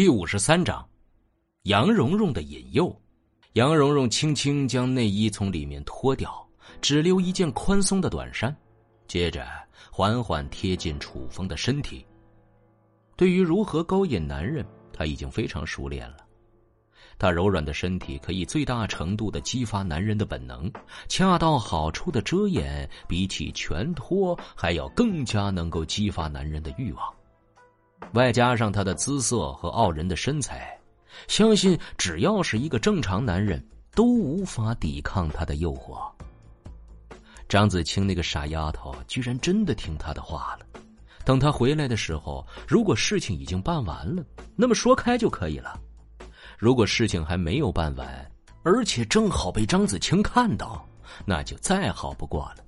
第五十三章，杨蓉蓉的引诱。杨蓉蓉轻轻将内衣从里面脱掉，只留一件宽松的短衫，接着缓缓贴近楚风的身体。对于如何勾引男人，她已经非常熟练了。她柔软的身体可以最大程度的激发男人的本能，恰到好处的遮掩，比起全脱还要更加能够激发男人的欲望。外加上她的姿色和傲人的身材，相信只要是一个正常男人，都无法抵抗她的诱惑。张子清那个傻丫头，居然真的听他的话了。等他回来的时候，如果事情已经办完了，那么说开就可以了；如果事情还没有办完，而且正好被张子清看到，那就再好不过了。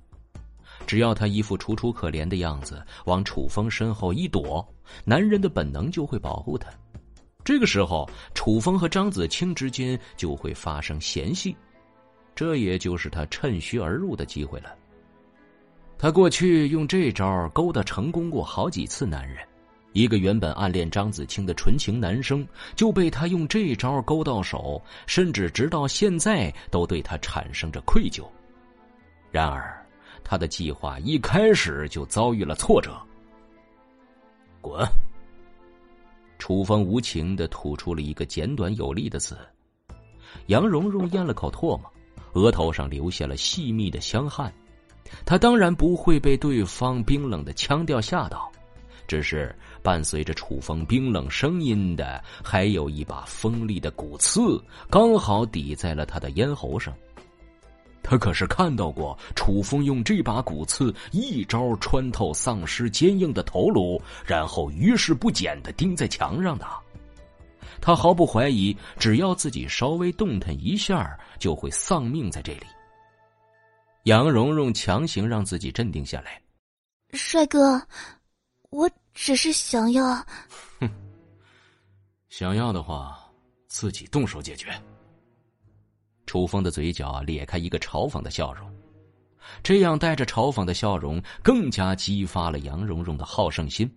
只要他一副楚楚可怜的样子，往楚风身后一躲，男人的本能就会保护他。这个时候，楚风和张子清之间就会发生嫌隙，这也就是他趁虚而入的机会了。他过去用这招勾搭成功过好几次男人，一个原本暗恋张子清的纯情男生就被他用这招勾到手，甚至直到现在都对他产生着愧疚。然而。他的计划一开始就遭遇了挫折。滚！楚风无情的吐出了一个简短有力的字。杨蓉蓉咽了口唾沫，额头上留下了细密的香汗。她当然不会被对方冰冷的腔调吓到，只是伴随着楚风冰冷声音的，还有一把锋利的骨刺，刚好抵在了他的咽喉上。他可是看到过楚风用这把骨刺一招穿透丧尸坚硬的头颅，然后于事不减的钉在墙上的。他毫不怀疑，只要自己稍微动弹一下，就会丧命在这里。杨蓉蓉强行让自己镇定下来。帅哥，我只是想要。哼，想要的话，自己动手解决。楚风的嘴角咧开一个嘲讽的笑容，这样带着嘲讽的笑容，更加激发了杨蓉蓉的好胜心。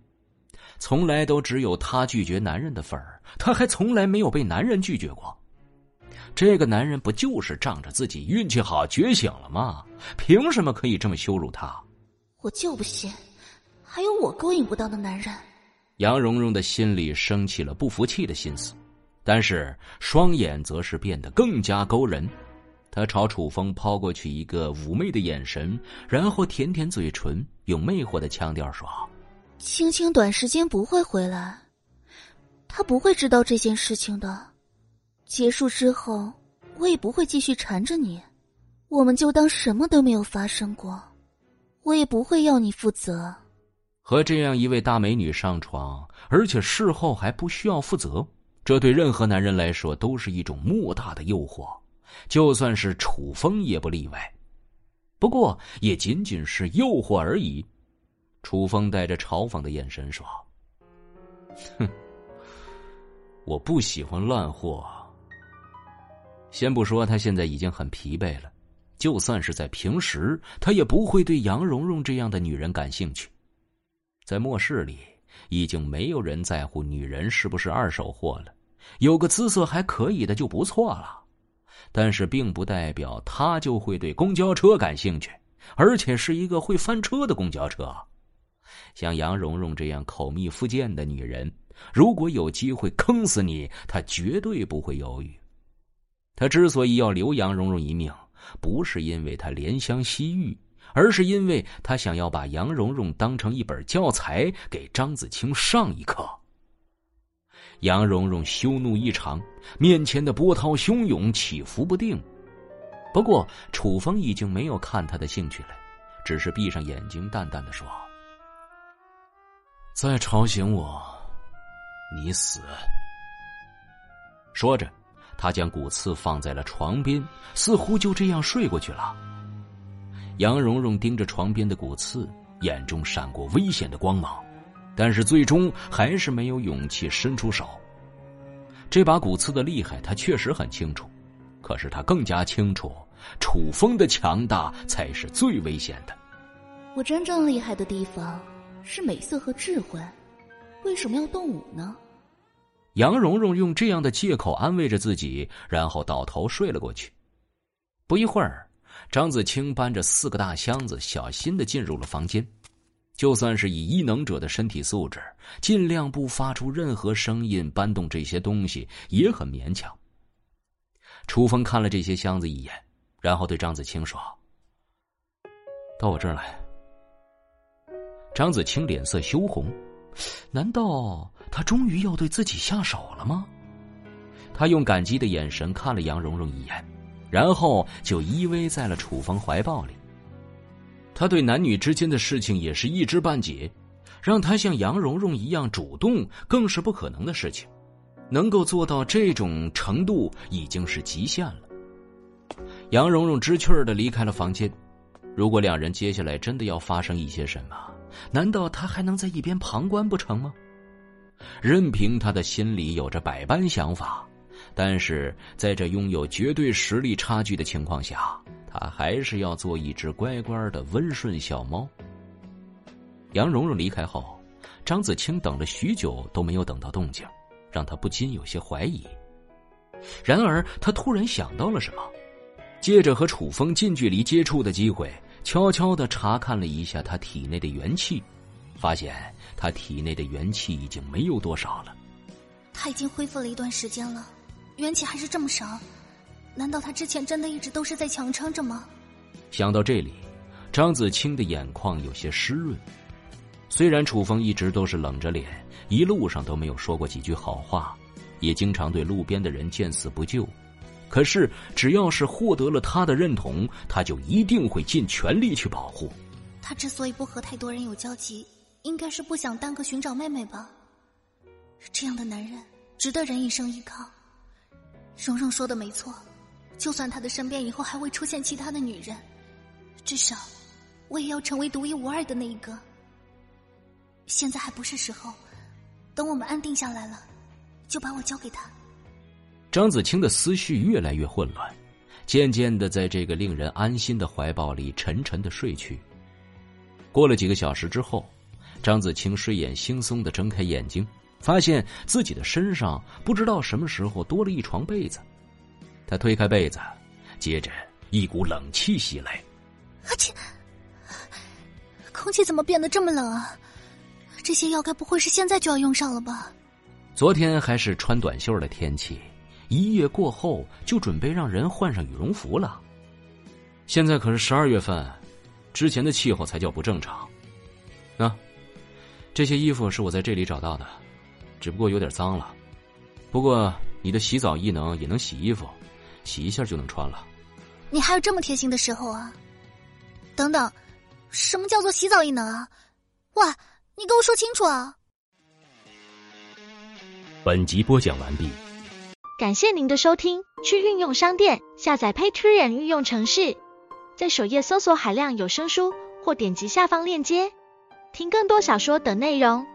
从来都只有她拒绝男人的份儿，她还从来没有被男人拒绝过。这个男人不就是仗着自己运气好觉醒了吗？凭什么可以这么羞辱他？我就不信，还有我勾引不到的男人。杨蓉蓉的心里升起了不服气的心思。但是双眼则是变得更加勾人，他朝楚风抛过去一个妩媚的眼神，然后舔舔嘴唇，用魅惑的腔调说：“青青短时间不会回来，他不会知道这件事情的。结束之后，我也不会继续缠着你，我们就当什么都没有发生过，我也不会要你负责。和这样一位大美女上床，而且事后还不需要负责。”这对任何男人来说都是一种莫大的诱惑，就算是楚风也不例外。不过也仅仅是诱惑而已。楚风带着嘲讽的眼神说：“哼，我不喜欢烂货。先不说他现在已经很疲惫了，就算是在平时，他也不会对杨蓉蓉这样的女人感兴趣。在末世里，已经没有人在乎女人是不是二手货了。”有个姿色还可以的就不错了，但是并不代表他就会对公交车感兴趣，而且是一个会翻车的公交车。像杨蓉蓉这样口蜜腹剑的女人，如果有机会坑死你，她绝对不会犹豫。他之所以要留杨蓉蓉一命，不是因为他怜香惜玉，而是因为他想要把杨蓉蓉当成一本教材，给张子清上一课。杨蓉蓉羞怒异常，面前的波涛汹涌，起伏不定。不过楚风已经没有看他的兴趣了，只是闭上眼睛，淡淡的说：“再吵醒我，你死。”说着，他将骨刺放在了床边，似乎就这样睡过去了。杨蓉蓉盯着床边的骨刺，眼中闪过危险的光芒。但是最终还是没有勇气伸出手。这把骨刺的厉害，他确实很清楚，可是他更加清楚，楚风的强大才是最危险的。我真正厉害的地方是美色和智慧，为什么要动武呢？杨蓉蓉用这样的借口安慰着自己，然后倒头睡了过去。不一会儿，张子清搬着四个大箱子，小心的进入了房间。就算是以异能者的身体素质，尽量不发出任何声音，搬动这些东西也很勉强。楚风看了这些箱子一眼，然后对张子清说：“到我这儿来。”张子清脸色羞红，难道他终于要对自己下手了吗？他用感激的眼神看了杨蓉蓉一眼，然后就依偎在了楚风怀抱里。他对男女之间的事情也是一知半解，让他像杨蓉蓉一样主动更是不可能的事情，能够做到这种程度已经是极限了。杨蓉蓉知趣的离开了房间。如果两人接下来真的要发生一些什么，难道他还能在一边旁观不成吗？任凭他的心里有着百般想法，但是在这拥有绝对实力差距的情况下，他还是要做一只乖乖的温顺小猫。杨蓉蓉离开后，张子清等了许久都没有等到动静，让他不禁有些怀疑。然而，他突然想到了什么，借着和楚风近距离接触的机会。悄悄的查看了一下他体内的元气，发现他体内的元气已经没有多少了。他已经恢复了一段时间了，元气还是这么少，难道他之前真的一直都是在强撑着吗？想到这里，张子清的眼眶有些湿润。虽然楚风一直都是冷着脸，一路上都没有说过几句好话，也经常对路边的人见死不救。可是，只要是获得了他的认同，他就一定会尽全力去保护。他之所以不和太多人有交集，应该是不想耽搁寻找妹妹吧。这样的男人值得人一生依靠。蓉蓉说的没错，就算他的身边以后还会出现其他的女人，至少我也要成为独一无二的那一个。现在还不是时候，等我们安定下来了，就把我交给他。张子清的思绪越来越混乱，渐渐的在这个令人安心的怀抱里沉沉的睡去。过了几个小时之后，张子清睡眼惺忪的睁开眼睛，发现自己的身上不知道什么时候多了一床被子。他推开被子，接着一股冷气袭来。阿切，空气怎么变得这么冷啊？这些药该不会是现在就要用上了吧？昨天还是穿短袖的天气。一夜过后，就准备让人换上羽绒服了。现在可是十二月份，之前的气候才叫不正常。啊，这些衣服是我在这里找到的，只不过有点脏了。不过你的洗澡异能也能洗衣服，洗一下就能穿了。你还有这么贴心的时候啊？等等，什么叫做洗澡异能啊？哇，你给我说清楚啊！本集播讲完毕。感谢您的收听，去应用商店下载 Patreon 运用城市，在首页搜索海量有声书，或点击下方链接听更多小说等内容。